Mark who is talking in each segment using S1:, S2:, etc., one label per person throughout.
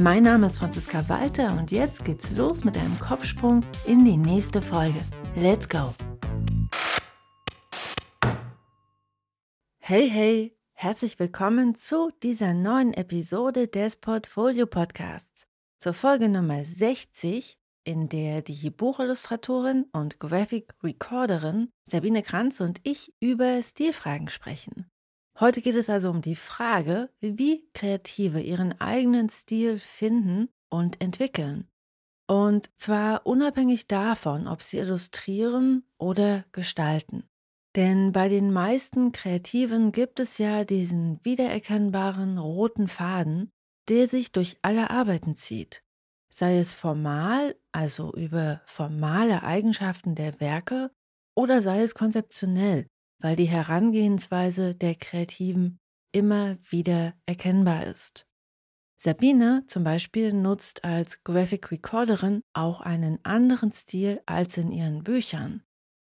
S1: Mein Name ist Franziska Walter und jetzt geht's los mit einem Kopfsprung in die nächste Folge. Let's go! Hey, hey! Herzlich willkommen zu dieser neuen Episode des Portfolio Podcasts, zur Folge Nummer 60, in der die Buchillustratorin und Graphic Recorderin Sabine Kranz und ich über Stilfragen sprechen. Heute geht es also um die Frage, wie Kreative ihren eigenen Stil finden und entwickeln. Und zwar unabhängig davon, ob sie illustrieren oder gestalten. Denn bei den meisten Kreativen gibt es ja diesen wiedererkennbaren roten Faden, der sich durch alle Arbeiten zieht. Sei es formal, also über formale Eigenschaften der Werke, oder sei es konzeptionell, weil die Herangehensweise der Kreativen immer wieder erkennbar ist. Sabine zum Beispiel nutzt als Graphic Recorderin auch einen anderen Stil als in ihren Büchern.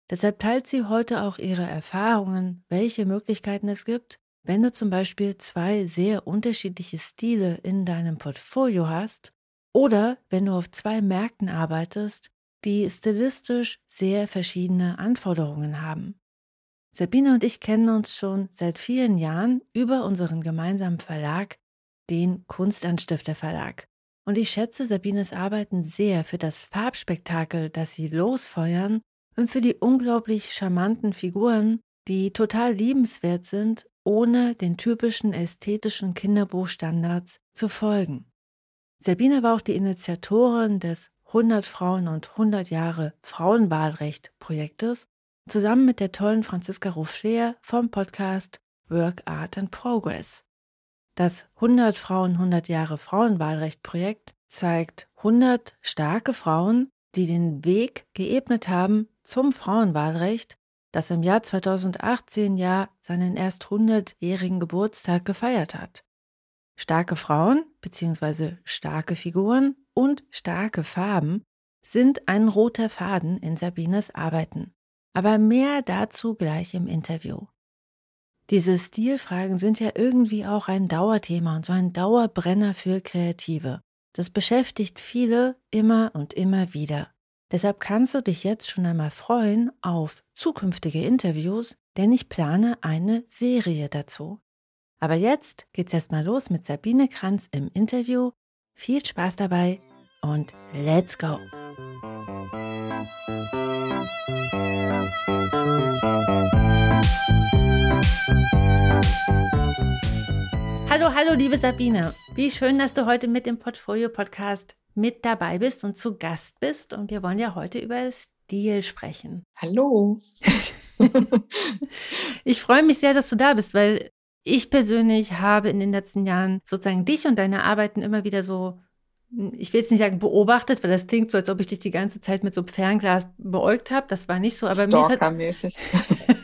S1: Deshalb teilt sie heute auch ihre Erfahrungen, welche Möglichkeiten es gibt, wenn du zum Beispiel zwei sehr unterschiedliche Stile in deinem Portfolio hast oder wenn du auf zwei Märkten arbeitest, die stilistisch sehr verschiedene Anforderungen haben. Sabine und ich kennen uns schon seit vielen Jahren über unseren gemeinsamen Verlag, den Kunstanstifter Verlag. Und ich schätze Sabines Arbeiten sehr für das Farbspektakel, das sie losfeuern und für die unglaublich charmanten Figuren, die total liebenswert sind, ohne den typischen ästhetischen Kinderbuchstandards zu folgen. Sabine war auch die Initiatorin des 100 Frauen und 100 Jahre Frauenwahlrecht Projektes, zusammen mit der tollen Franziska Ruffler vom Podcast Work, Art and Progress. Das 100 Frauen 100 Jahre Frauenwahlrecht Projekt zeigt 100 starke Frauen, die den Weg geebnet haben zum Frauenwahlrecht, das im Jahr 2018 ja seinen erst 100-jährigen Geburtstag gefeiert hat. Starke Frauen bzw. starke Figuren und starke Farben sind ein roter Faden in Sabines Arbeiten. Aber mehr dazu gleich im Interview. Diese Stilfragen sind ja irgendwie auch ein Dauerthema und so ein Dauerbrenner für Kreative. Das beschäftigt viele immer und immer wieder. Deshalb kannst du dich jetzt schon einmal freuen auf zukünftige Interviews, denn ich plane eine Serie dazu. Aber jetzt geht's erstmal los mit Sabine Kranz im Interview. Viel Spaß dabei und let's go! Hallo, hallo, liebe Sabine. Wie schön, dass du heute mit dem Portfolio Podcast mit dabei bist und zu Gast bist. Und wir wollen ja heute über Stil sprechen.
S2: Hallo.
S1: ich freue mich sehr, dass du da bist, weil ich persönlich habe in den letzten Jahren sozusagen dich und deine Arbeiten immer wieder so, ich will jetzt nicht sagen beobachtet, weil das klingt so, als ob ich dich die ganze Zeit mit so Fernglas beäugt habe. Das war nicht so, aber mir ist
S2: halt,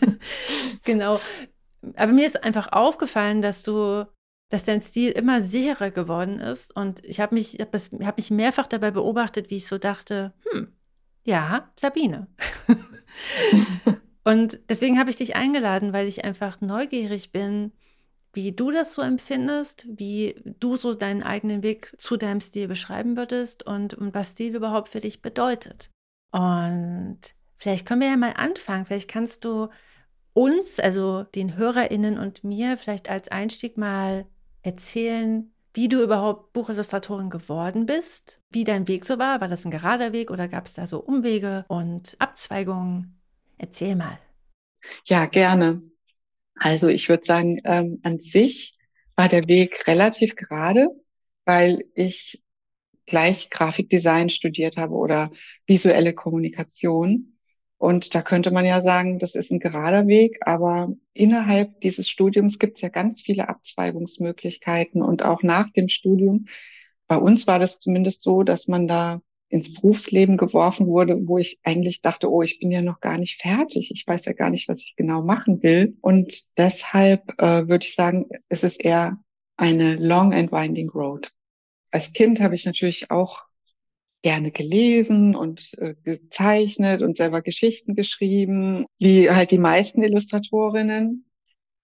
S1: genau. Aber mir ist einfach aufgefallen, dass du dass dein Stil immer sicherer geworden ist. Und ich habe mich, hab hab mich mehrfach dabei beobachtet, wie ich so dachte, hm, ja, Sabine. und deswegen habe ich dich eingeladen, weil ich einfach neugierig bin, wie du das so empfindest, wie du so deinen eigenen Weg zu deinem Stil beschreiben würdest und, und was Stil überhaupt für dich bedeutet. Und vielleicht können wir ja mal anfangen. Vielleicht kannst du uns, also den HörerInnen und mir, vielleicht als Einstieg mal erzählen, wie du überhaupt Buchillustratorin geworden bist, wie dein Weg so war. War das ein gerader Weg oder gab es da so Umwege und Abzweigungen? Erzähl mal.
S2: Ja, gerne. Also ich würde sagen, ähm, an sich war der Weg relativ gerade, weil ich gleich Grafikdesign studiert habe oder visuelle Kommunikation. Und da könnte man ja sagen, das ist ein gerader Weg, aber innerhalb dieses Studiums gibt es ja ganz viele Abzweigungsmöglichkeiten und auch nach dem Studium. Bei uns war das zumindest so, dass man da ins Berufsleben geworfen wurde, wo ich eigentlich dachte, oh, ich bin ja noch gar nicht fertig. Ich weiß ja gar nicht, was ich genau machen will. Und deshalb äh, würde ich sagen, es ist eher eine long and winding road. Als Kind habe ich natürlich auch gerne gelesen und äh, gezeichnet und selber Geschichten geschrieben, wie halt die meisten Illustratorinnen.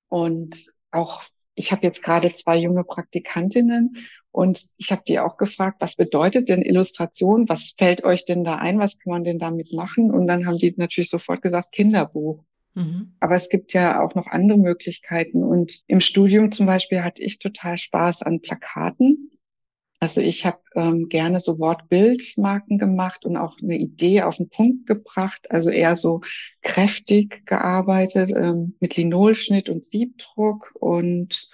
S2: Und auch ich habe jetzt gerade zwei junge Praktikantinnen und ich habe die auch gefragt, was bedeutet denn Illustration? Was fällt euch denn da ein? Was kann man denn damit machen? Und dann haben die natürlich sofort gesagt, Kinderbuch. Mhm. Aber es gibt ja auch noch andere Möglichkeiten. Und im Studium zum Beispiel hatte ich total Spaß an Plakaten. Also ich habe ähm, gerne so Wortbildmarken gemacht und auch eine Idee auf den Punkt gebracht, also eher so kräftig gearbeitet ähm, mit Linolschnitt und Siebdruck. Und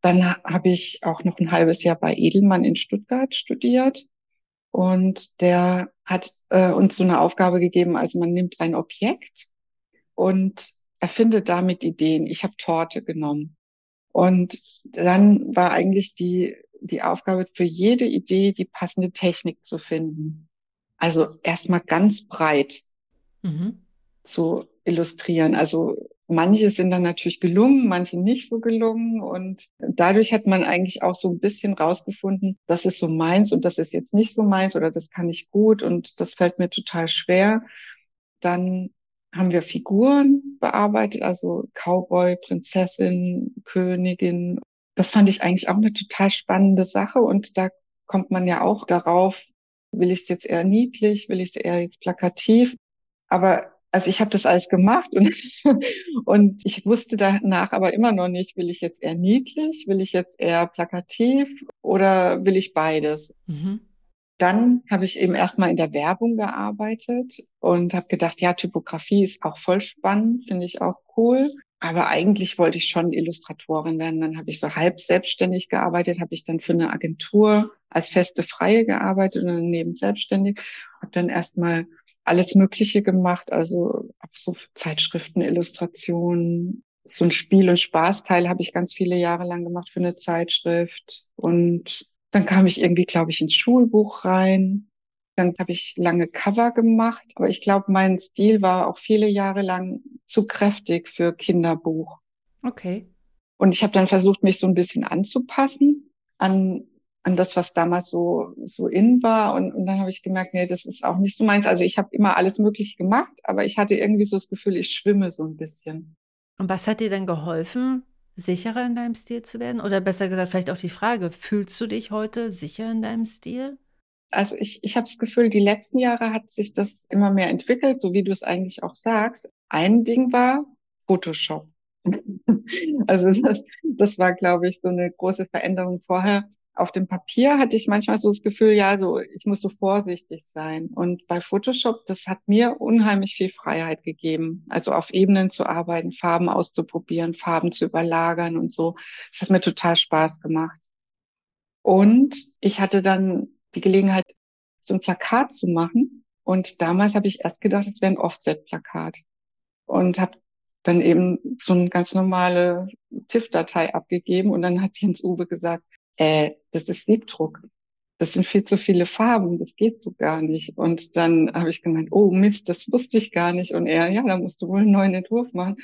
S2: dann habe ich auch noch ein halbes Jahr bei Edelmann in Stuttgart studiert. Und der hat äh, uns so eine Aufgabe gegeben, also man nimmt ein Objekt und erfindet damit Ideen. Ich habe Torte genommen. Und dann war eigentlich die die Aufgabe, für jede Idee die passende Technik zu finden. Also erstmal ganz breit mhm. zu illustrieren. Also manche sind dann natürlich gelungen, manche nicht so gelungen. Und dadurch hat man eigentlich auch so ein bisschen rausgefunden, das ist so meins und das ist jetzt nicht so meins oder das kann ich gut und das fällt mir total schwer. Dann haben wir Figuren bearbeitet, also Cowboy, Prinzessin, Königin das fand ich eigentlich auch eine total spannende Sache. Und da kommt man ja auch darauf, will ich es jetzt eher niedlich, will ich es eher jetzt plakativ. Aber also ich habe das alles gemacht und, und ich wusste danach aber immer noch nicht, will ich jetzt eher niedlich, will ich jetzt eher plakativ oder will ich beides? Mhm. Dann habe ich eben erstmal in der Werbung gearbeitet und habe gedacht, ja, Typografie ist auch voll spannend, finde ich auch cool. Aber eigentlich wollte ich schon Illustratorin werden. Dann habe ich so halb selbstständig gearbeitet, habe ich dann für eine Agentur als feste Freie gearbeitet und daneben selbstständig. Habe dann erstmal alles Mögliche gemacht, also so Zeitschriften, Illustrationen, so ein Spiel- und Spaßteil habe ich ganz viele Jahre lang gemacht für eine Zeitschrift. Und dann kam ich irgendwie, glaube ich, ins Schulbuch rein. Dann habe ich lange Cover gemacht, aber ich glaube, mein Stil war auch viele Jahre lang zu kräftig für Kinderbuch.
S1: Okay.
S2: Und ich habe dann versucht, mich so ein bisschen anzupassen an an das, was damals so so in war. Und, und dann habe ich gemerkt, nee, das ist auch nicht so meins. Also ich habe immer alles Mögliche gemacht, aber ich hatte irgendwie so das Gefühl, ich schwimme so ein bisschen.
S1: Und was hat dir dann geholfen, sicherer in deinem Stil zu werden? Oder besser gesagt, vielleicht auch die Frage, fühlst du dich heute sicher in deinem Stil?
S2: Also ich, ich habe das Gefühl, die letzten Jahre hat sich das immer mehr entwickelt, so wie du es eigentlich auch sagst. Ein Ding war Photoshop. also das, das war, glaube ich, so eine große Veränderung vorher. Auf dem Papier hatte ich manchmal so das Gefühl, ja, so ich muss so vorsichtig sein. Und bei Photoshop, das hat mir unheimlich viel Freiheit gegeben. Also auf Ebenen zu arbeiten, Farben auszuprobieren, Farben zu überlagern und so. Das hat mir total Spaß gemacht. Und ich hatte dann die Gelegenheit, so ein Plakat zu machen. Und damals habe ich erst gedacht, es wäre ein Offset-Plakat. Und habe dann eben so eine ganz normale TIFF-Datei abgegeben. Und dann hat Jens Uwe gesagt, äh, das ist Siebdruck. Das sind viel zu viele Farben, das geht so gar nicht. Und dann habe ich gemeint, oh Mist, das wusste ich gar nicht. Und er, ja, da musst du wohl einen neuen Entwurf machen.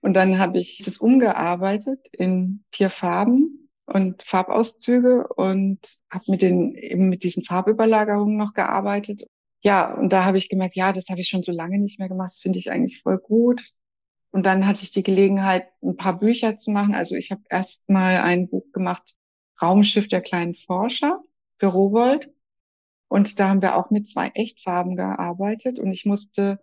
S2: Und dann habe ich das umgearbeitet in vier Farben und Farbauszüge und habe mit den eben mit diesen Farbüberlagerungen noch gearbeitet. Ja, und da habe ich gemerkt, ja, das habe ich schon so lange nicht mehr gemacht. Das finde ich eigentlich voll gut. Und dann hatte ich die Gelegenheit, ein paar Bücher zu machen. Also ich habe erst mal ein Buch gemacht, Raumschiff der kleinen Forscher für Rowold. Und da haben wir auch mit zwei Echtfarben gearbeitet und ich musste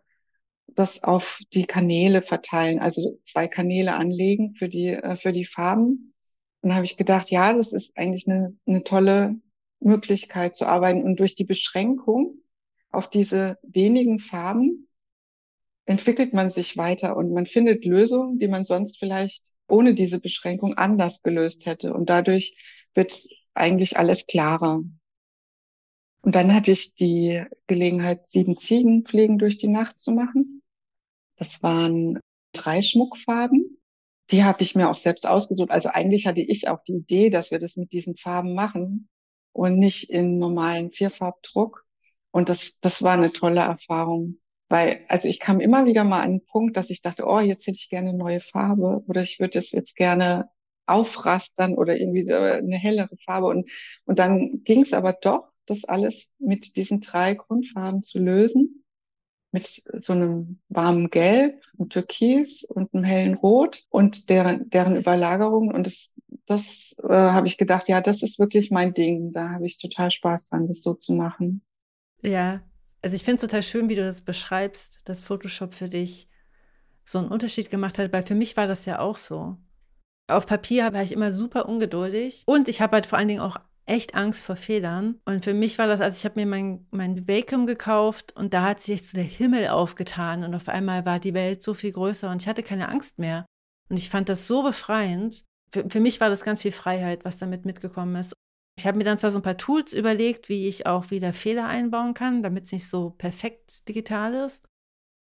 S2: das auf die Kanäle verteilen, also zwei Kanäle anlegen für die, äh, für die Farben. Und da habe ich gedacht, ja, das ist eigentlich eine, eine tolle Möglichkeit zu arbeiten. Und durch die Beschränkung auf diese wenigen Farben entwickelt man sich weiter und man findet Lösungen, die man sonst vielleicht ohne diese Beschränkung anders gelöst hätte. Und dadurch wird eigentlich alles klarer. Und dann hatte ich die Gelegenheit, sieben Ziegenpflegen durch die Nacht zu machen. Das waren drei Schmuckfarben die habe ich mir auch selbst ausgesucht. Also eigentlich hatte ich auch die Idee, dass wir das mit diesen Farben machen und nicht in normalen Vierfarbdruck. Und das, das war eine tolle Erfahrung. Weil, also ich kam immer wieder mal an einen Punkt, dass ich dachte, oh, jetzt hätte ich gerne eine neue Farbe oder ich würde es jetzt gerne aufrastern oder irgendwie eine hellere Farbe. Und, und dann ging es aber doch, das alles mit diesen drei Grundfarben zu lösen. Mit so einem warmen Gelb, einem Türkis und einem hellen Rot und deren, deren Überlagerung. Und das, das äh, habe ich gedacht, ja, das ist wirklich mein Ding. Da habe ich total Spaß dran, das so zu machen.
S1: Ja, also ich finde es total schön, wie du das beschreibst, dass Photoshop für dich so einen Unterschied gemacht hat, weil für mich war das ja auch so. Auf Papier war ich immer super ungeduldig und ich habe halt vor allen Dingen auch echt Angst vor Fehlern. Und für mich war das, also ich habe mir mein, mein Wacom gekauft und da hat sich so der Himmel aufgetan und auf einmal war die Welt so viel größer und ich hatte keine Angst mehr. Und ich fand das so befreiend. Für, für mich war das ganz viel Freiheit, was damit mitgekommen ist. Ich habe mir dann zwar so ein paar Tools überlegt, wie ich auch wieder Fehler einbauen kann, damit es nicht so perfekt digital ist.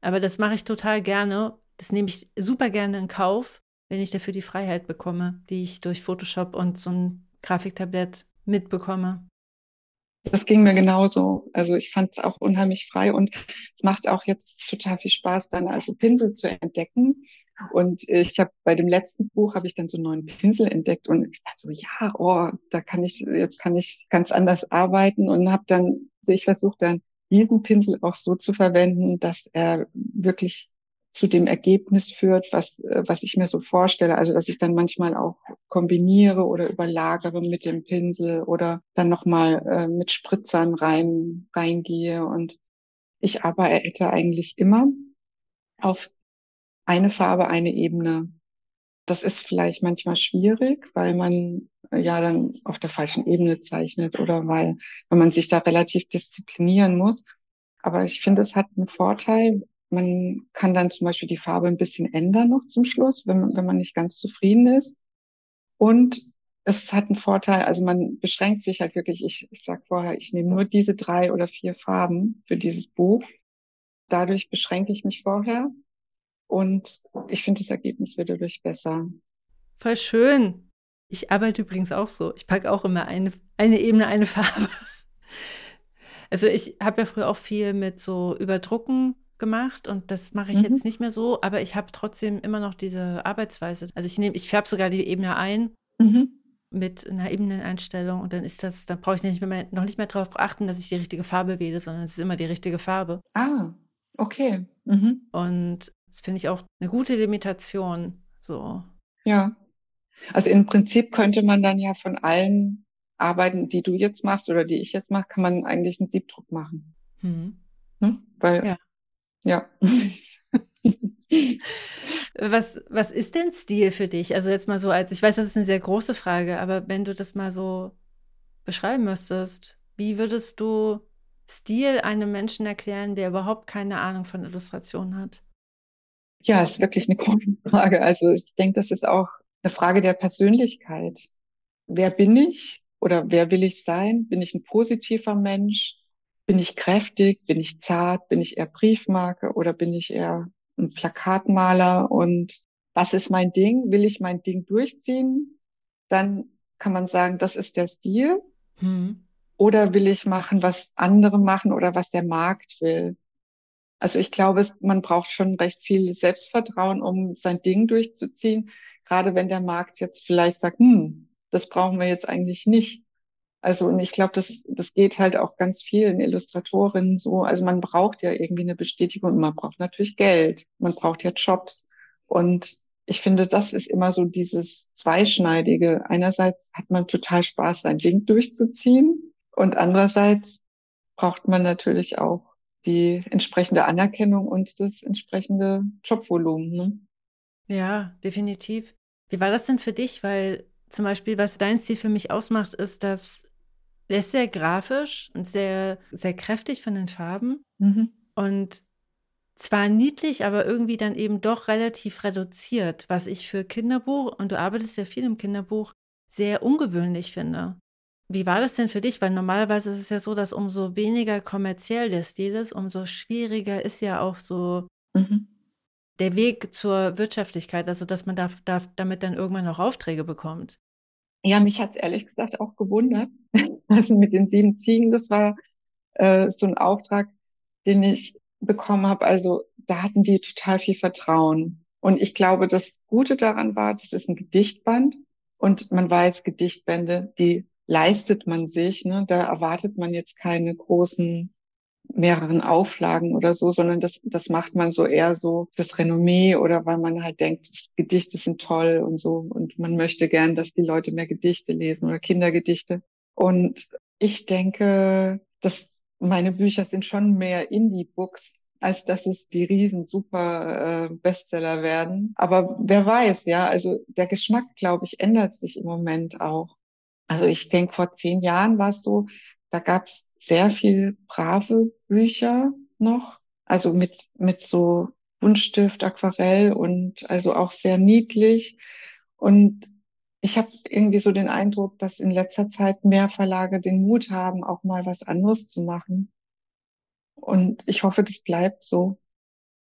S1: Aber das mache ich total gerne. Das nehme ich super gerne in Kauf, wenn ich dafür die Freiheit bekomme, die ich durch Photoshop und so ein Grafiktablett mitbekomme.
S2: Das ging mir genauso. Also ich fand es auch unheimlich frei und es macht auch jetzt total viel Spaß, dann also Pinsel zu entdecken. Und ich habe bei dem letzten Buch habe ich dann so einen neuen Pinsel entdeckt und ich dachte so, ja, oh, da kann ich jetzt kann ich ganz anders arbeiten und habe dann, also ich versuche dann diesen Pinsel auch so zu verwenden, dass er wirklich zu dem Ergebnis führt, was, äh, was ich mir so vorstelle. Also, dass ich dann manchmal auch kombiniere oder überlagere mit dem Pinsel oder dann nochmal äh, mit Spritzern rein, reingehe. Und ich arbeite eigentlich immer auf eine Farbe, eine Ebene. Das ist vielleicht manchmal schwierig, weil man äh, ja dann auf der falschen Ebene zeichnet oder weil, weil man sich da relativ disziplinieren muss. Aber ich finde, es hat einen Vorteil, man kann dann zum Beispiel die Farbe ein bisschen ändern noch zum Schluss, wenn man, wenn man nicht ganz zufrieden ist. Und es hat einen Vorteil, also man beschränkt sich halt wirklich, ich, ich sag vorher, ich nehme nur diese drei oder vier Farben für dieses Buch. Dadurch beschränke ich mich vorher und ich finde, das Ergebnis wird dadurch besser.
S1: Voll schön. Ich arbeite übrigens auch so. Ich packe auch immer eine, eine Ebene, eine Farbe. Also ich habe ja früher auch viel mit so Überdrucken gemacht und das mache ich mhm. jetzt nicht mehr so, aber ich habe trotzdem immer noch diese Arbeitsweise. Also ich nehme, ich färbe sogar die Ebene ein mhm. mit einer Ebeneneinstellung und dann ist das, dann brauche ich nicht mehr, noch nicht mehr darauf achten, dass ich die richtige Farbe wähle, sondern es ist immer die richtige Farbe.
S2: Ah, okay. Mhm.
S1: Und das finde ich auch eine gute Limitation. So.
S2: Ja. Also im Prinzip könnte man dann ja von allen Arbeiten, die du jetzt machst oder die ich jetzt mache, kann man eigentlich einen Siebdruck machen. Hm. Hm? Weil ja. Ja.
S1: was, was ist denn Stil für dich? Also jetzt mal so als, ich weiß, das ist eine sehr große Frage, aber wenn du das mal so beschreiben müsstest, wie würdest du Stil einem Menschen erklären, der überhaupt keine Ahnung von Illustration hat?
S2: Ja, ist wirklich eine große Frage. Also ich denke, das ist auch eine Frage der Persönlichkeit. Wer bin ich oder wer will ich sein? Bin ich ein positiver Mensch? Bin ich kräftig? Bin ich zart? Bin ich eher Briefmarke oder bin ich eher ein Plakatmaler? Und was ist mein Ding? Will ich mein Ding durchziehen? Dann kann man sagen, das ist der Stil. Hm. Oder will ich machen, was andere machen oder was der Markt will? Also ich glaube, man braucht schon recht viel Selbstvertrauen, um sein Ding durchzuziehen. Gerade wenn der Markt jetzt vielleicht sagt, hm, das brauchen wir jetzt eigentlich nicht. Also, und ich glaube, das, das geht halt auch ganz vielen Illustratorinnen so. Also man braucht ja irgendwie eine Bestätigung man braucht natürlich Geld. Man braucht ja Jobs. Und ich finde, das ist immer so dieses Zweischneidige. Einerseits hat man total Spaß, sein Ding durchzuziehen. Und andererseits braucht man natürlich auch die entsprechende Anerkennung und das entsprechende Jobvolumen. Ne?
S1: Ja, definitiv. Wie war das denn für dich? Weil zum Beispiel, was dein Stil für mich ausmacht, ist, dass der ist sehr grafisch und sehr, sehr kräftig von den Farben. Mhm. Und zwar niedlich, aber irgendwie dann eben doch relativ reduziert, was ich für Kinderbuch, und du arbeitest ja viel im Kinderbuch, sehr ungewöhnlich finde. Wie war das denn für dich? Weil normalerweise ist es ja so, dass umso weniger kommerziell der Stil ist, umso schwieriger ist ja auch so mhm. der Weg zur Wirtschaftlichkeit, also dass man da, da, damit dann irgendwann auch Aufträge bekommt.
S2: Ja, mich hat's ehrlich gesagt auch gewundert. Also mit den sieben Ziegen, das war äh, so ein Auftrag, den ich bekommen habe. Also da hatten die total viel Vertrauen. Und ich glaube, das Gute daran war, das ist ein Gedichtband und man weiß, Gedichtbände, die leistet man sich. Ne? Da erwartet man jetzt keine großen mehreren Auflagen oder so, sondern das, das macht man so eher so fürs Renommee oder weil man halt denkt, Gedichte sind toll und so und man möchte gern, dass die Leute mehr Gedichte lesen oder Kindergedichte. Und ich denke, dass meine Bücher sind schon mehr Indie-Books, als dass es die riesen super äh, Bestseller werden. Aber wer weiß, ja, also der Geschmack, glaube ich, ändert sich im Moment auch. Also ich denke, vor zehn Jahren war es so, da gab es sehr viel brave Bücher noch, also mit, mit so Buntstift, Aquarell und also auch sehr niedlich. Und ich habe irgendwie so den Eindruck, dass in letzter Zeit mehr Verlage den Mut haben, auch mal was anderes zu machen. Und ich hoffe, das bleibt so.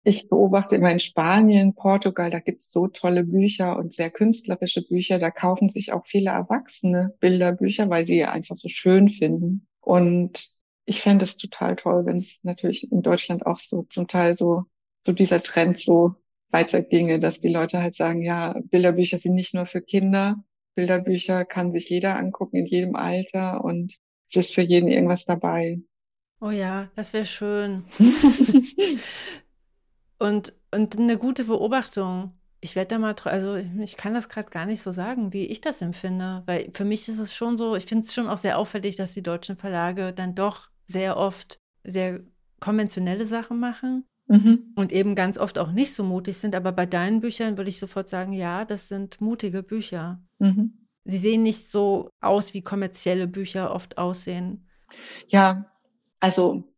S2: Ich beobachte immer in Spanien, Portugal, da gibt's so tolle Bücher und sehr künstlerische Bücher. Da kaufen sich auch viele Erwachsene Bilderbücher, weil sie einfach so schön finden. Und ich fände es total toll, wenn es natürlich in Deutschland auch so zum Teil so, so dieser Trend so weiterginge, dass die Leute halt sagen, ja, Bilderbücher sind nicht nur für Kinder. Bilderbücher kann sich jeder angucken in jedem Alter und es ist für jeden irgendwas dabei.
S1: Oh ja, das wäre schön. und, und eine gute Beobachtung. Ich werde da mal, also ich kann das gerade gar nicht so sagen, wie ich das empfinde, weil für mich ist es schon so, ich finde es schon auch sehr auffällig, dass die deutschen Verlage dann doch sehr oft sehr konventionelle Sachen machen mhm. und eben ganz oft auch nicht so mutig sind. Aber bei deinen Büchern würde ich sofort sagen, ja, das sind mutige Bücher. Mhm. Sie sehen nicht so aus, wie kommerzielle Bücher oft aussehen.
S2: Ja, also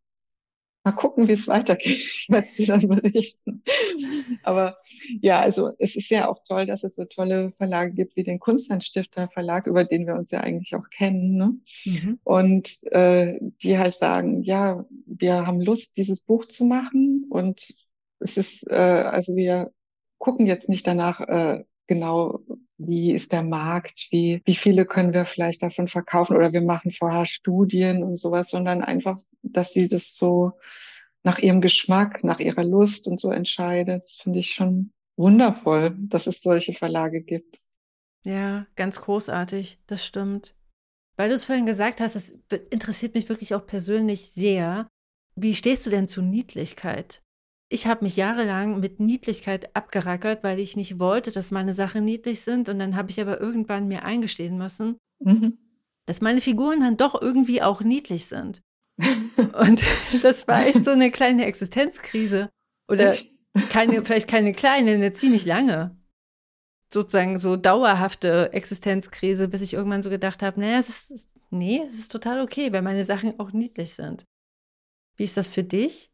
S2: mal gucken, wie es weitergeht. Ich werde es dir dann berichten. Aber ja, also es ist ja auch toll, dass es so tolle Verlage gibt wie den Kunstanstifter Verlag, über den wir uns ja eigentlich auch kennen. Ne? Mhm. Und äh, die halt sagen, ja, wir haben Lust, dieses Buch zu machen. Und es ist, äh, also wir gucken jetzt nicht danach, äh, genau, wie ist der Markt, wie, wie viele können wir vielleicht davon verkaufen oder wir machen vorher Studien und sowas, sondern einfach, dass sie das so nach ihrem Geschmack, nach ihrer Lust und so entscheidet. Das finde ich schon wundervoll, dass es solche Verlage gibt.
S1: Ja, ganz großartig, das stimmt. Weil du es vorhin gesagt hast, es interessiert mich wirklich auch persönlich sehr. Wie stehst du denn zu Niedlichkeit? Ich habe mich jahrelang mit Niedlichkeit abgerackert, weil ich nicht wollte, dass meine Sachen niedlich sind. Und dann habe ich aber irgendwann mir eingestehen müssen, mhm. dass meine Figuren dann doch irgendwie auch niedlich sind. Und das war echt so eine kleine Existenzkrise. Oder keine, vielleicht keine kleine, eine ziemlich lange. Sozusagen so dauerhafte Existenzkrise, bis ich irgendwann so gedacht habe, naja, es ist, nee, es ist total okay, weil meine Sachen auch niedlich sind. Wie ist das für dich?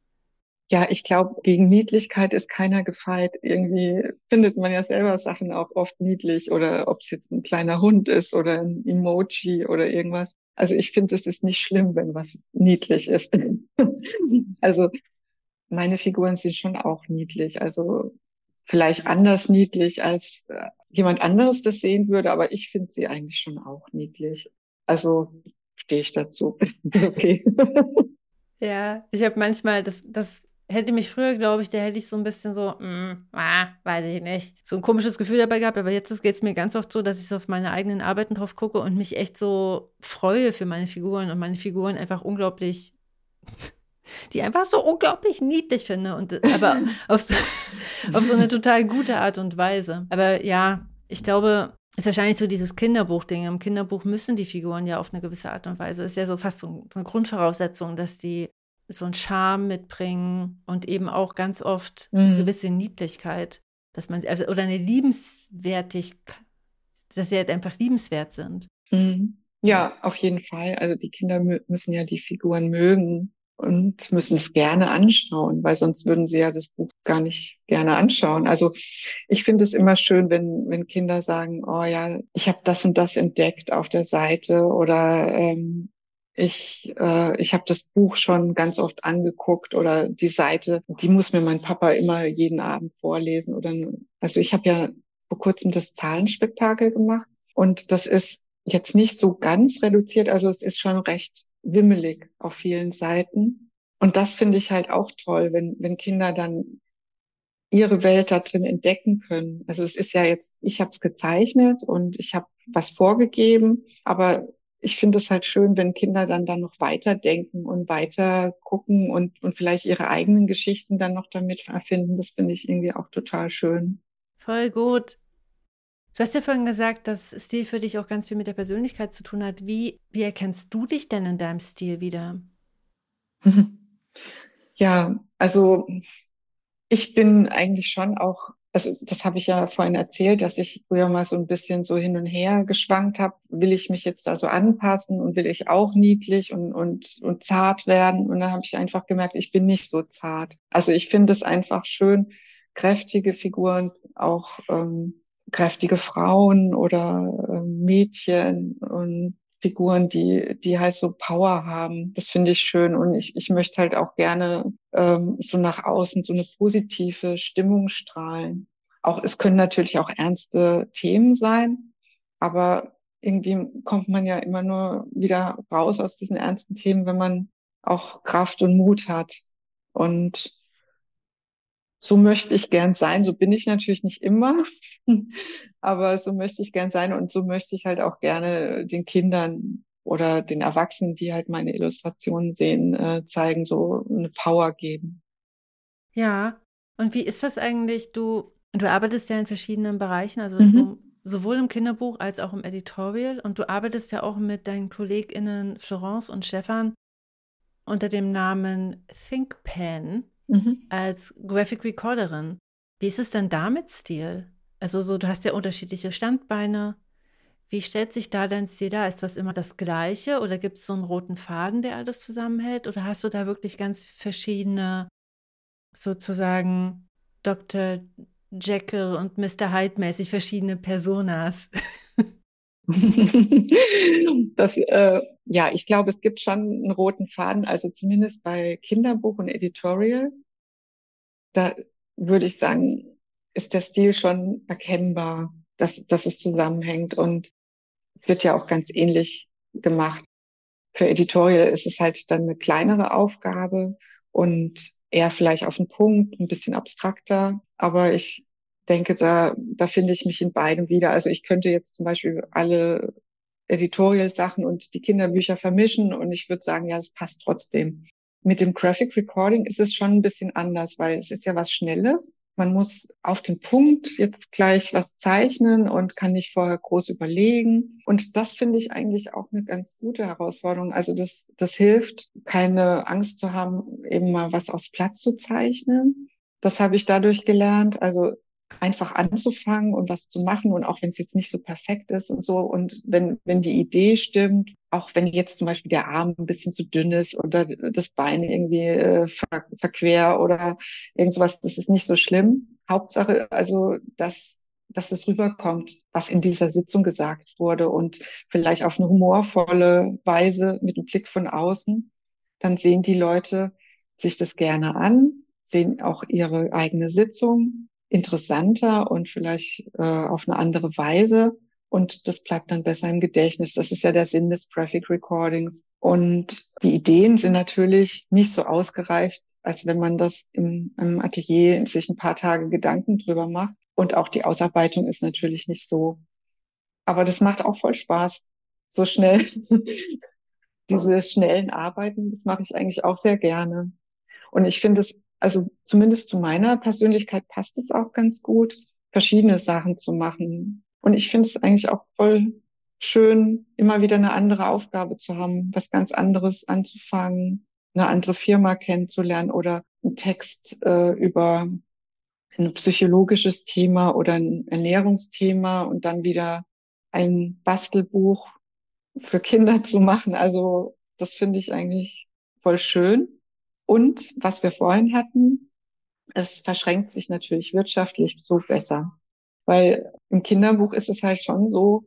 S2: Ja, ich glaube, gegen Niedlichkeit ist keiner gefeit. Irgendwie findet man ja selber Sachen auch oft niedlich oder ob es jetzt ein kleiner Hund ist oder ein Emoji oder irgendwas. Also ich finde, es ist nicht schlimm, wenn was niedlich ist. also meine Figuren sind schon auch niedlich. Also vielleicht anders niedlich, als äh, jemand anderes das sehen würde, aber ich finde sie eigentlich schon auch niedlich. Also stehe ich dazu. okay.
S1: Ja, ich habe manchmal, das, das hätte mich früher, glaube ich, da hätte ich so ein bisschen so, mm, ah, weiß ich nicht, so ein komisches Gefühl dabei gehabt. Aber jetzt geht es mir ganz oft so, dass ich so auf meine eigenen Arbeiten drauf gucke und mich echt so freue für meine Figuren und meine Figuren einfach unglaublich, die einfach so unglaublich niedlich finde. Und aber auf so, auf so eine total gute Art und Weise. Aber ja, ich glaube, ist wahrscheinlich so dieses Kinderbuchding. Im Kinderbuch müssen die Figuren ja auf eine gewisse Art und Weise. Ist ja so fast so, so eine Grundvoraussetzung, dass die so einen Charme mitbringen und eben auch ganz oft mhm. eine gewisse Niedlichkeit, dass man, also, oder eine Liebenswertigkeit, dass sie halt einfach liebenswert sind.
S2: Mhm. Ja, auf jeden Fall. Also die Kinder müssen ja die Figuren mögen und müssen es gerne anschauen, weil sonst würden sie ja das Buch gar nicht gerne anschauen. Also ich finde es immer schön, wenn, wenn Kinder sagen, oh ja, ich habe das und das entdeckt auf der Seite oder ähm, ich, äh, ich habe das Buch schon ganz oft angeguckt oder die Seite, die muss mir mein Papa immer jeden Abend vorlesen. Oder also ich habe ja vor kurzem das Zahlenspektakel gemacht und das ist jetzt nicht so ganz reduziert, also es ist schon recht wimmelig auf vielen Seiten. Und das finde ich halt auch toll, wenn, wenn Kinder dann ihre Welt da drin entdecken können. Also es ist ja jetzt, ich habe es gezeichnet und ich habe was vorgegeben, aber ich finde es halt schön, wenn Kinder dann dann noch weiterdenken und weiter gucken und, und vielleicht ihre eigenen Geschichten dann noch damit erfinden. Das finde ich irgendwie auch total schön.
S1: Voll gut. Du hast ja vorhin gesagt, dass Stil für dich auch ganz viel mit der Persönlichkeit zu tun hat. Wie, wie erkennst du dich denn in deinem Stil wieder?
S2: Ja, also ich bin eigentlich schon auch, also das habe ich ja vorhin erzählt, dass ich früher mal so ein bisschen so hin und her geschwankt habe. Will ich mich jetzt da so anpassen und will ich auch niedlich und, und, und zart werden? Und dann habe ich einfach gemerkt, ich bin nicht so zart. Also ich finde es einfach schön, kräftige Figuren, auch ähm, kräftige Frauen oder äh, Mädchen und Figuren, die, die halt so Power haben. Das finde ich schön. Und ich, ich möchte halt auch gerne ähm, so nach außen so eine positive Stimmung strahlen. Auch es können natürlich auch ernste Themen sein, aber irgendwie kommt man ja immer nur wieder raus aus diesen ernsten Themen, wenn man auch Kraft und Mut hat. Und so möchte ich gern sein. So bin ich natürlich nicht immer, aber so möchte ich gern sein und so möchte ich halt auch gerne den Kindern oder den Erwachsenen, die halt meine Illustrationen sehen, äh, zeigen, so eine Power geben.
S1: Ja, und wie ist das eigentlich? Du, du arbeitest ja in verschiedenen Bereichen, also mhm. so, sowohl im Kinderbuch als auch im Editorial und du arbeitest ja auch mit deinen KollegInnen Florence und Stefan unter dem Namen ThinkPen mhm. als Graphic Recorderin. Wie ist es denn da mit Stil? Also so, du hast ja unterschiedliche Standbeine. Wie stellt sich da dein Stil dar? Ist das immer das Gleiche oder gibt es so einen roten Faden, der alles zusammenhält? Oder hast du da wirklich ganz verschiedene, sozusagen Dr. Jekyll und Mr. Hyde mäßig verschiedene Personas?
S2: das, äh, ja, ich glaube, es gibt schon einen roten Faden, also zumindest bei Kinderbuch und Editorial. Da würde ich sagen, ist der Stil schon erkennbar, dass, dass es zusammenhängt. Und es wird ja auch ganz ähnlich gemacht. Für Editorial ist es halt dann eine kleinere Aufgabe und eher vielleicht auf den Punkt, ein bisschen abstrakter. Aber ich denke, da, da finde ich mich in beidem wieder. Also ich könnte jetzt zum Beispiel alle Editorial-Sachen und die Kinderbücher vermischen und ich würde sagen, ja, es passt trotzdem. Mit dem Graphic Recording ist es schon ein bisschen anders, weil es ist ja was Schnelles. Man muss auf den Punkt jetzt gleich was zeichnen und kann nicht vorher groß überlegen. Und das finde ich eigentlich auch eine ganz gute Herausforderung. Also das, das hilft, keine Angst zu haben, eben mal was aus Platz zu zeichnen. Das habe ich dadurch gelernt. Also einfach anzufangen und was zu machen und auch wenn es jetzt nicht so perfekt ist und so und wenn wenn die Idee stimmt, auch wenn jetzt zum Beispiel der Arm ein bisschen zu dünn ist oder das Bein irgendwie äh, ver verquer oder irgend sowas, das ist nicht so schlimm. Hauptsache also, dass dass es rüberkommt, was in dieser Sitzung gesagt wurde und vielleicht auf eine humorvolle Weise mit einem Blick von außen, dann sehen die Leute sich das gerne an, sehen auch ihre eigene Sitzung interessanter und vielleicht äh, auf eine andere Weise. Und das bleibt dann besser im Gedächtnis. Das ist ja der Sinn des Graphic Recordings. Und die Ideen sind natürlich nicht so ausgereift, als wenn man das im, im Atelier sich ein paar Tage Gedanken drüber macht. Und auch die Ausarbeitung ist natürlich nicht so. Aber das macht auch voll Spaß. So schnell. Diese schnellen Arbeiten, das mache ich eigentlich auch sehr gerne. Und ich finde es also zumindest zu meiner Persönlichkeit passt es auch ganz gut, verschiedene Sachen zu machen. Und ich finde es eigentlich auch voll schön, immer wieder eine andere Aufgabe zu haben, was ganz anderes anzufangen, eine andere Firma kennenzulernen oder einen Text äh, über ein psychologisches Thema oder ein Ernährungsthema und dann wieder ein Bastelbuch für Kinder zu machen. Also das finde ich eigentlich voll schön. Und was wir vorhin hatten, es verschränkt sich natürlich wirtschaftlich so besser. Weil im Kinderbuch ist es halt schon so,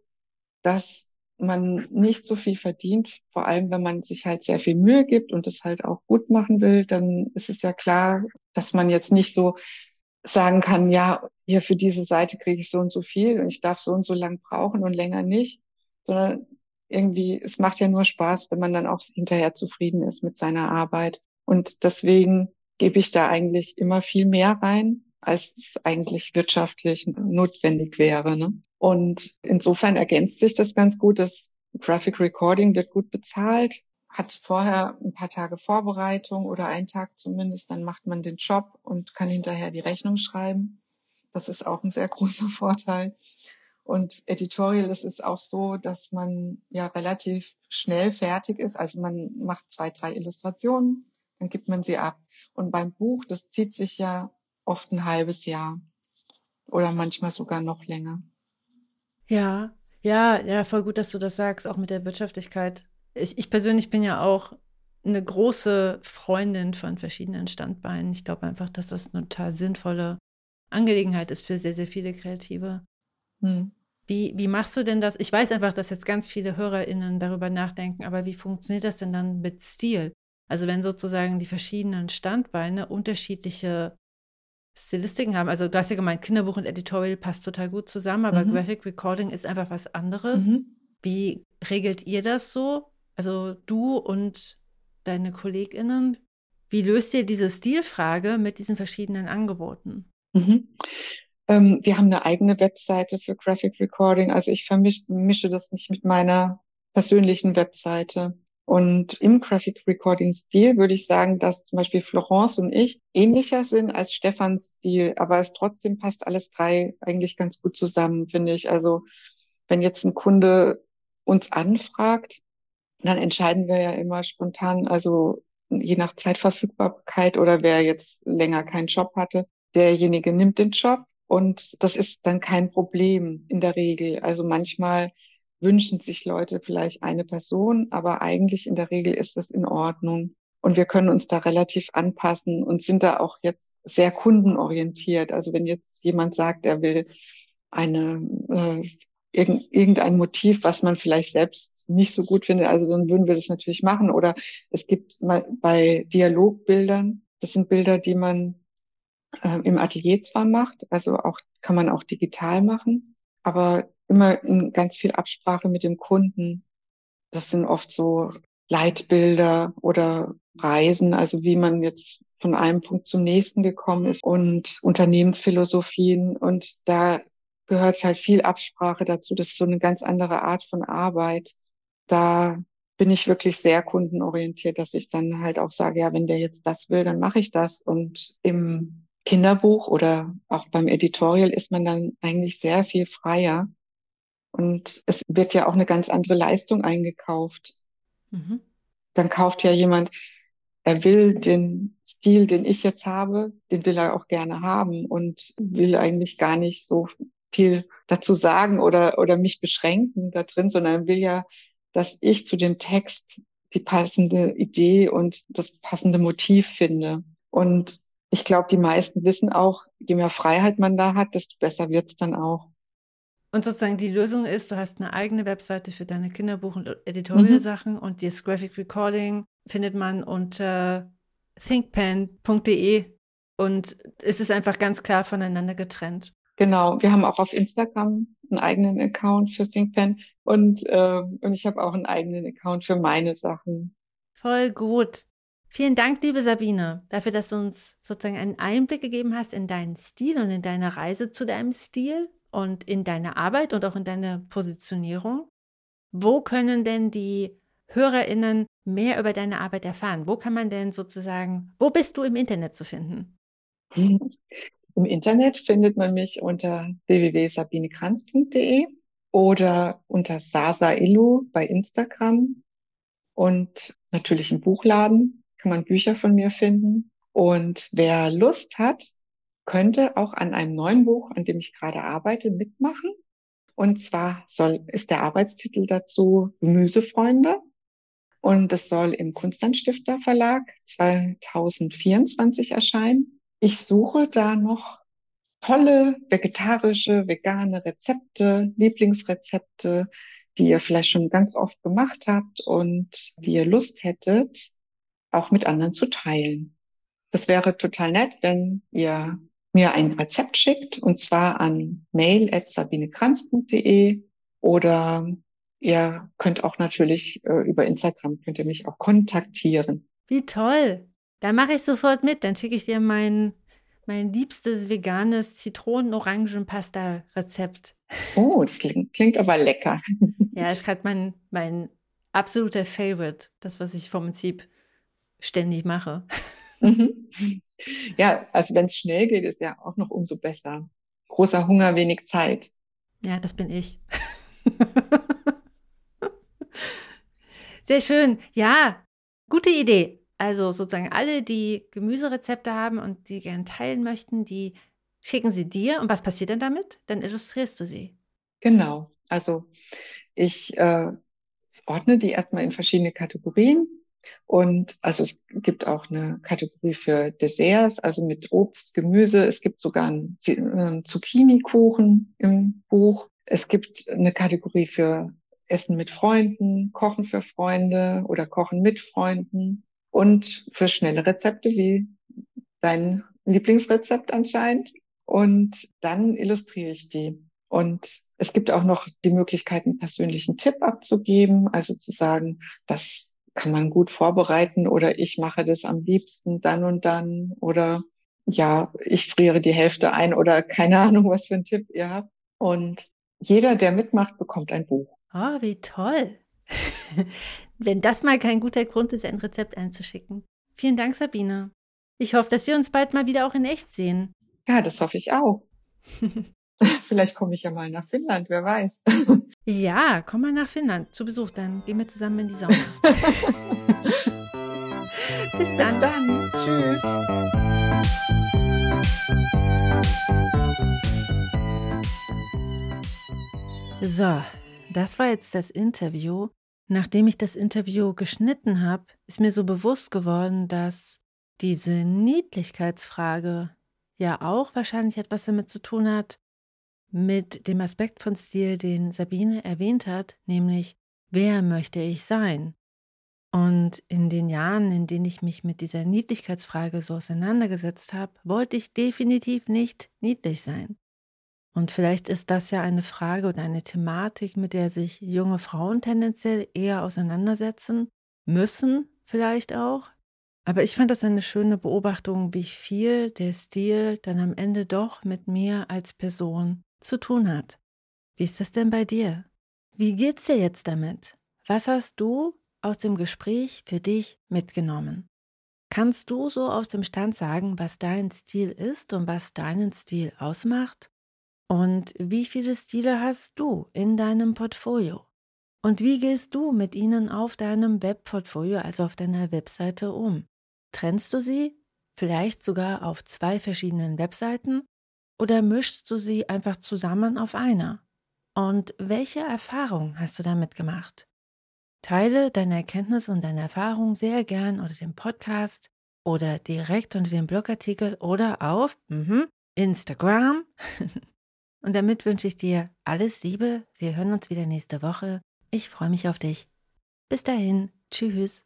S2: dass man nicht so viel verdient, vor allem wenn man sich halt sehr viel Mühe gibt und es halt auch gut machen will, dann ist es ja klar, dass man jetzt nicht so sagen kann, ja, hier für diese Seite kriege ich so und so viel und ich darf so und so lang brauchen und länger nicht, sondern irgendwie, es macht ja nur Spaß, wenn man dann auch hinterher zufrieden ist mit seiner Arbeit. Und deswegen gebe ich da eigentlich immer viel mehr rein, als es eigentlich wirtschaftlich notwendig wäre. Ne? Und insofern ergänzt sich das ganz gut. Das Graphic Recording wird gut bezahlt, hat vorher ein paar Tage Vorbereitung oder einen Tag zumindest, dann macht man den Job und kann hinterher die Rechnung schreiben. Das ist auch ein sehr großer Vorteil. Und Editorial, das ist auch so, dass man ja relativ schnell fertig ist. Also man macht zwei, drei Illustrationen, dann gibt man sie ab. Und beim Buch, das zieht sich ja oft ein halbes Jahr oder manchmal sogar noch länger.
S1: Ja, ja, ja, voll gut, dass du das sagst, auch mit der Wirtschaftlichkeit. Ich, ich persönlich bin ja auch eine große Freundin von verschiedenen Standbeinen. Ich glaube einfach, dass das eine total sinnvolle Angelegenheit ist für sehr, sehr viele Kreative. Hm. Wie, wie machst du denn das? Ich weiß einfach, dass jetzt ganz viele HörerInnen darüber nachdenken, aber wie funktioniert das denn dann mit Stil? Also wenn sozusagen die verschiedenen Standbeine unterschiedliche Stilistiken haben. Also du hast ja gemeint, Kinderbuch und Editorial passt total gut zusammen, aber mhm. Graphic Recording ist einfach was anderes. Mhm. Wie regelt ihr das so? Also du und deine KollegInnen, wie löst ihr diese Stilfrage mit diesen verschiedenen Angeboten?
S2: Mhm. Ähm, wir haben eine eigene Webseite für Graphic Recording. Also ich vermische das nicht mit meiner persönlichen Webseite. Und im Graphic Recording Stil würde ich sagen, dass zum Beispiel Florence und ich ähnlicher sind als Stefans Stil, aber es trotzdem passt alles drei eigentlich ganz gut zusammen, finde ich. Also wenn jetzt ein Kunde uns anfragt, dann entscheiden wir ja immer spontan, also je nach Zeitverfügbarkeit oder wer jetzt länger keinen Job hatte, derjenige nimmt den Job und das ist dann kein Problem in der Regel. Also manchmal wünschen sich Leute vielleicht eine Person, aber eigentlich in der Regel ist das in Ordnung. Und wir können uns da relativ anpassen und sind da auch jetzt sehr kundenorientiert. Also wenn jetzt jemand sagt, er will eine äh, irgendein Motiv, was man vielleicht selbst nicht so gut findet, also dann würden wir das natürlich machen. Oder es gibt mal bei Dialogbildern, das sind Bilder, die man äh, im Atelier zwar macht, also auch kann man auch digital machen, aber immer in ganz viel Absprache mit dem Kunden. Das sind oft so Leitbilder oder Reisen, also wie man jetzt von einem Punkt zum nächsten gekommen ist und Unternehmensphilosophien. Und da gehört halt viel Absprache dazu. Das ist so eine ganz andere Art von Arbeit. Da bin ich wirklich sehr kundenorientiert, dass ich dann halt auch sage, ja, wenn der jetzt das will, dann mache ich das. Und im Kinderbuch oder auch beim Editorial ist man dann eigentlich sehr viel freier. Und es wird ja auch eine ganz andere Leistung eingekauft. Mhm. Dann kauft ja jemand, er will den Stil, den ich jetzt habe, den will er auch gerne haben und will eigentlich gar nicht so viel dazu sagen oder, oder mich beschränken da drin, sondern will ja, dass ich zu dem Text die passende Idee und das passende Motiv finde. Und ich glaube, die meisten wissen auch, je mehr Freiheit man da hat, desto besser wird's dann auch.
S1: Und sozusagen die Lösung ist, du hast eine eigene Webseite für deine Kinderbuch- und Editorial-Sachen mhm. und das Graphic Recording findet man unter thinkpan.de und es ist einfach ganz klar voneinander getrennt.
S2: Genau, wir haben auch auf Instagram einen eigenen Account für ThinkPan und, äh, und ich habe auch einen eigenen Account für meine Sachen.
S1: Voll gut. Vielen Dank, liebe Sabine, dafür, dass du uns sozusagen einen Einblick gegeben hast in deinen Stil und in deine Reise zu deinem Stil und in deine Arbeit und auch in deine Positionierung. Wo können denn die HörerInnen mehr über deine Arbeit erfahren? Wo kann man denn sozusagen, wo bist du im Internet zu finden?
S2: Im Internet findet man mich unter www.sabinekranz.de oder unter Sasa Illu bei Instagram und natürlich im Buchladen kann man Bücher von mir finden. Und wer Lust hat, könnte auch an einem neuen Buch, an dem ich gerade arbeite, mitmachen. Und zwar soll, ist der Arbeitstitel dazu Gemüsefreunde. Und es soll im Kunstanstifter Verlag 2024 erscheinen. Ich suche da noch tolle vegetarische, vegane Rezepte, Lieblingsrezepte, die ihr vielleicht schon ganz oft gemacht habt und die ihr Lust hättet, auch mit anderen zu teilen. Das wäre total nett, wenn ihr mir ein Rezept schickt und zwar an mail.sabinekranz.de oder ihr könnt auch natürlich äh, über Instagram, könnt ihr mich auch kontaktieren.
S1: Wie toll. Da mache ich sofort mit. Dann schicke ich dir mein, mein liebstes veganes Zitronen-Orangen-Pasta-Rezept.
S2: Oh, das klingt, klingt aber lecker.
S1: Ja, ist gerade mein, mein absoluter Favorite. Das, was ich vom Prinzip ständig mache.
S2: Mhm. Ja, also wenn es schnell geht, ist ja auch noch umso besser. Großer Hunger, wenig Zeit.
S1: Ja, das bin ich. Sehr schön. Ja, gute Idee. Also sozusagen alle, die Gemüserezepte haben und die gern teilen möchten, die schicken sie dir. Und was passiert dann damit? Dann illustrierst du sie.
S2: Genau. Also ich äh, ordne die erstmal in verschiedene Kategorien. Und also es gibt auch eine Kategorie für Desserts, also mit Obst, Gemüse. Es gibt sogar einen Zucchini-Kuchen im Buch. Es gibt eine Kategorie für Essen mit Freunden, Kochen für Freunde oder Kochen mit Freunden und für schnelle Rezepte wie dein Lieblingsrezept anscheinend. Und dann illustriere ich die. Und es gibt auch noch die Möglichkeit, einen persönlichen Tipp abzugeben, also zu sagen, das kann man gut vorbereiten oder ich mache das am liebsten dann und dann oder ja, ich friere die Hälfte ein oder keine Ahnung, was für ein Tipp ihr habt. Und jeder, der mitmacht, bekommt ein Buch.
S1: Oh, wie toll. Wenn das mal kein guter Grund ist, ein Rezept einzuschicken. Vielen Dank, Sabine. Ich hoffe, dass wir uns bald mal wieder auch in echt sehen.
S2: Ja, das hoffe ich auch. Vielleicht komme ich ja mal nach Finnland, wer weiß.
S1: Ja, komm mal nach Finnland zu Besuch, dann gehen wir zusammen in die Sauna.
S2: Bis dann. Bis dann. Tschüss.
S1: So, das war jetzt das Interview. Nachdem ich das Interview geschnitten habe, ist mir so bewusst geworden, dass diese Niedlichkeitsfrage ja auch wahrscheinlich etwas damit zu tun hat, mit dem Aspekt von Stil, den Sabine erwähnt hat, nämlich wer möchte ich sein? Und in den Jahren, in denen ich mich mit dieser Niedlichkeitsfrage so auseinandergesetzt habe, wollte ich definitiv nicht niedlich sein. Und vielleicht ist das ja eine Frage oder eine Thematik, mit der sich junge Frauen tendenziell eher auseinandersetzen müssen, vielleicht auch. Aber ich fand das eine schöne Beobachtung, wie viel der Stil dann am Ende doch mit mir als Person zu tun hat. Wie ist das denn bei dir? Wie geht's dir jetzt damit? Was hast du aus dem Gespräch für dich mitgenommen? Kannst du so aus dem Stand sagen, was dein Stil ist und was deinen Stil ausmacht? Und wie viele Stile hast du in deinem Portfolio? Und wie gehst du mit ihnen auf deinem Webportfolio, also auf deiner Webseite um? Trennst du sie vielleicht sogar auf zwei verschiedenen Webseiten oder mischst du sie einfach zusammen auf einer? Und welche Erfahrung hast du damit gemacht? Teile deine Erkenntnisse und deine Erfahrungen sehr gern unter dem Podcast oder direkt unter dem Blogartikel oder auf mhm, Instagram. Und damit wünsche ich dir alles Liebe. Wir hören uns wieder nächste Woche. Ich freue mich auf dich. Bis dahin. Tschüss.